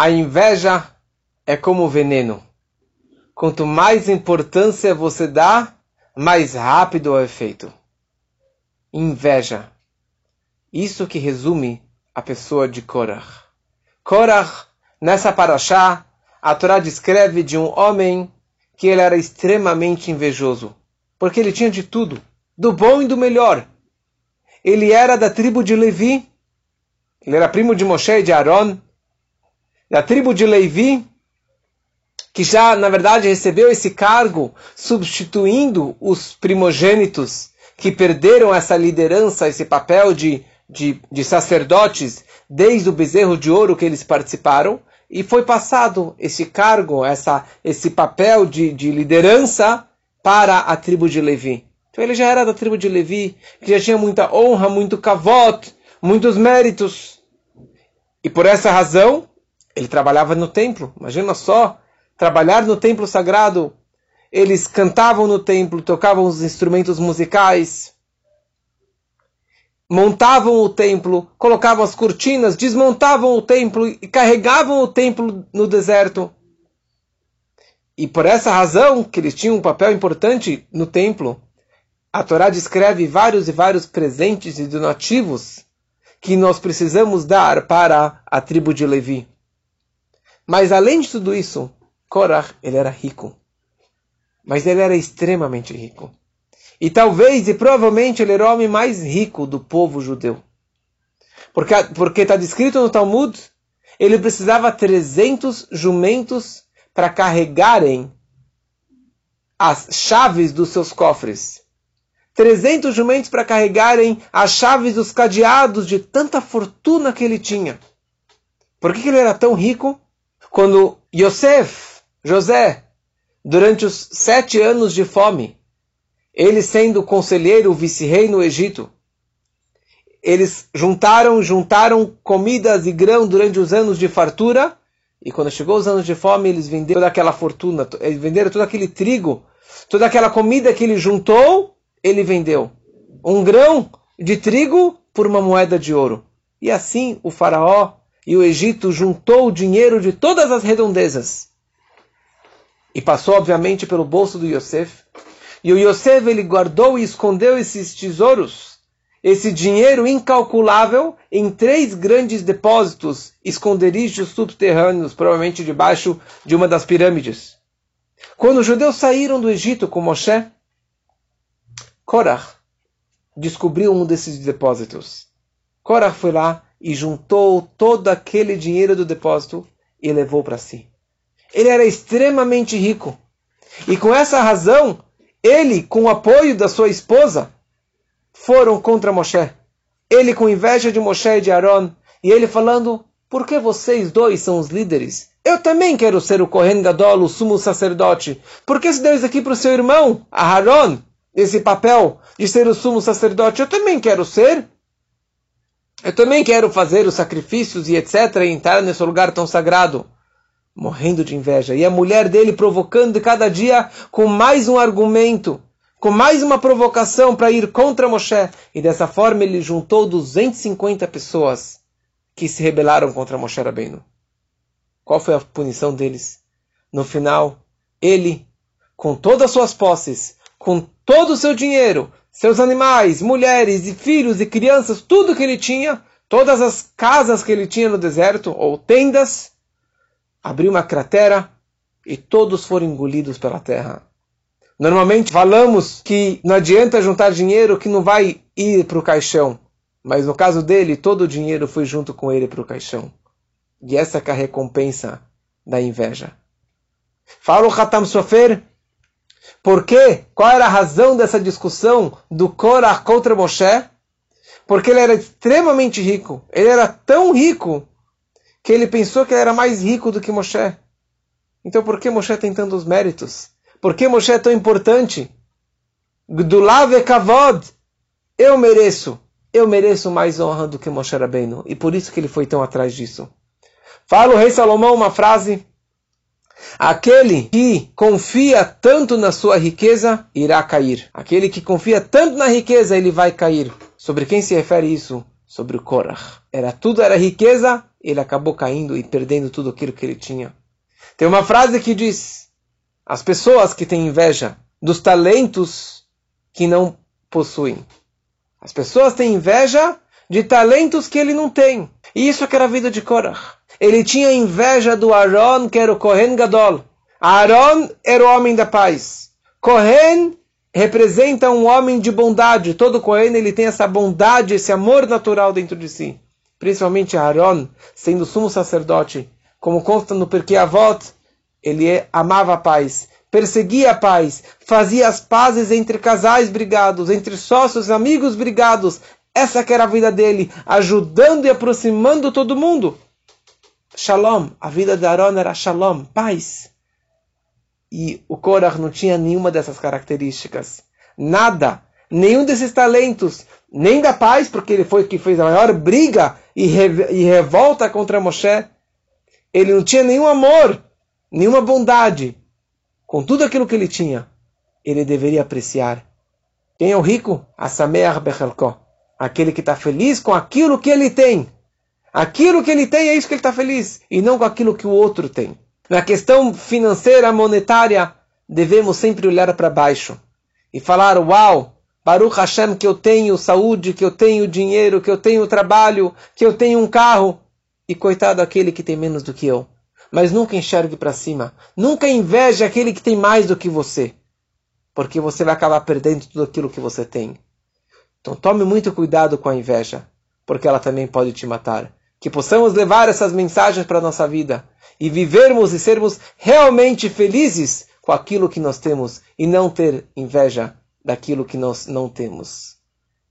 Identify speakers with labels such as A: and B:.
A: A inveja é como veneno. Quanto mais importância você dá, mais rápido é o efeito. Inveja. Isso que resume a pessoa de Korah. Korah, nessa paraxá, a Torá descreve de um homem que ele era extremamente invejoso, porque ele tinha de tudo, do bom e do melhor. Ele era da tribo de Levi, ele era primo de Moshe e de Aaron, da tribo de Levi, que já, na verdade, recebeu esse cargo substituindo os primogênitos que perderam essa liderança, esse papel de, de, de sacerdotes desde o bezerro de ouro que eles participaram, e foi passado esse cargo, essa, esse papel de, de liderança para a tribo de Levi. Então ele já era da tribo de Levi, que já tinha muita honra, muito kavot, muitos méritos. E por essa razão, ele trabalhava no templo. Imagina só, trabalhar no templo sagrado. Eles cantavam no templo, tocavam os instrumentos musicais, montavam o templo, colocavam as cortinas, desmontavam o templo e carregavam o templo no deserto. E por essa razão que eles tinham um papel importante no templo, a Torá descreve vários e vários presentes e donativos que nós precisamos dar para a tribo de Levi. Mas além de tudo isso, Korah, ele era rico. Mas ele era extremamente rico. E talvez e provavelmente ele era o homem mais rico do povo judeu. Porque está descrito no Talmud, ele precisava 300 jumentos para carregarem as chaves dos seus cofres. 300 jumentos para carregarem as chaves dos cadeados de tanta fortuna que ele tinha. Por que, que ele era tão rico? Quando Yosef, José, durante os sete anos de fome, ele sendo conselheiro, vice-rei no Egito, eles juntaram, juntaram comidas e grão durante os anos de fartura, e quando chegou os anos de fome, eles venderam toda aquela fortuna, eles venderam todo aquele trigo, toda aquela comida que ele juntou, ele vendeu. Um grão de trigo por uma moeda de ouro. E assim o faraó e o Egito juntou o dinheiro de todas as redondezas. E passou, obviamente, pelo bolso do Yosef, e o Yosef ele guardou e escondeu esses tesouros, esse dinheiro incalculável, em três grandes depósitos, esconderijos subterrâneos, provavelmente debaixo de uma das pirâmides. Quando os judeus saíram do Egito com Moshe, Korah descobriu um desses depósitos. Korah foi lá e juntou todo aquele dinheiro do depósito e levou para si. Ele era extremamente rico. E com essa razão, ele, com o apoio da sua esposa, foram contra Moshe. Ele com inveja de Moshe e de Aaron, e ele falando: por que vocês dois são os líderes? Eu também quero ser o Kohen Gadol, o sumo sacerdote. Por que se deu isso aqui para o seu irmão, Aaron, esse papel de ser o sumo sacerdote? Eu também quero ser. Eu também quero fazer os sacrifícios e etc. e entrar nesse lugar tão sagrado morrendo de inveja. E a mulher dele provocando cada dia com mais um argumento, com mais uma provocação para ir contra Moshe. E dessa forma ele juntou 250 pessoas que se rebelaram contra Moshe Rabbeinu. Qual foi a punição deles? No final, ele, com todas as suas posses, com todo o seu dinheiro, seus animais, mulheres e filhos e crianças, tudo que ele tinha, todas as casas que ele tinha no deserto, ou tendas, abriu uma cratera e todos foram engolidos pela terra. Normalmente falamos que não adianta juntar dinheiro que não vai ir para o caixão. Mas no caso dele, todo o dinheiro foi junto com ele para o caixão. E essa é a recompensa da inveja. Fala o Hatam Sofer, por quê? Qual era a razão dessa discussão do Korah contra Moshe? Porque ele era extremamente rico. Ele era tão rico que ele pensou que ele era mais rico do que Moshe. Então por que Moshe tem tantos méritos? Por que Moshe é tão importante? Gdulav kavod. Eu mereço. Eu mereço mais honra do que Moshe Rabbeinu. E por isso que ele foi tão atrás disso. Fala o rei Salomão uma frase. Aquele que confia tanto na sua riqueza irá cair. Aquele que confia tanto na riqueza, ele vai cair. Sobre quem se refere isso? sobre o Korach. Era tudo era riqueza, ele acabou caindo e perdendo tudo aquilo que ele tinha. Tem uma frase que diz: as pessoas que têm inveja dos talentos que não possuem. As pessoas têm inveja de talentos que ele não tem. E isso que era a vida de Korach. Ele tinha inveja do Aaron, que era o Kohen Gadol. Aaron era o homem da paz. Kohen representa um homem de bondade. Todo Kohen ele tem essa bondade, esse amor natural dentro de si. Principalmente Aaron, sendo sumo sacerdote, como consta no Perkei Avot, ele amava a paz, perseguia a paz, fazia as pazes entre casais brigados, entre sócios, amigos brigados. Essa que era a vida dele, ajudando e aproximando todo mundo. Shalom, a vida de Aaron era shalom, paz. E o Korach não tinha nenhuma dessas características. Nada, nenhum desses talentos, nem da paz, porque ele foi que fez a maior briga e, e revolta contra Moshe. Ele não tinha nenhum amor, nenhuma bondade. Com tudo aquilo que ele tinha, ele deveria apreciar. Quem é o rico? Asameach Bechelko. Aquele que está feliz com aquilo que ele tem. Aquilo que ele tem é isso que ele está feliz. E não com aquilo que o outro tem. Na questão financeira, monetária, devemos sempre olhar para baixo e falar: Uau, Baruch Hashem, que eu tenho saúde, que eu tenho dinheiro, que eu tenho trabalho, que eu tenho um carro. E coitado aquele que tem menos do que eu. Mas nunca enxergue para cima. Nunca inveje aquele que tem mais do que você. Porque você vai acabar perdendo tudo aquilo que você tem. Então tome muito cuidado com a inveja, porque ela também pode te matar. Que possamos levar essas mensagens para a nossa vida e vivermos e sermos realmente felizes com aquilo que nós temos e não ter inveja daquilo que nós não temos.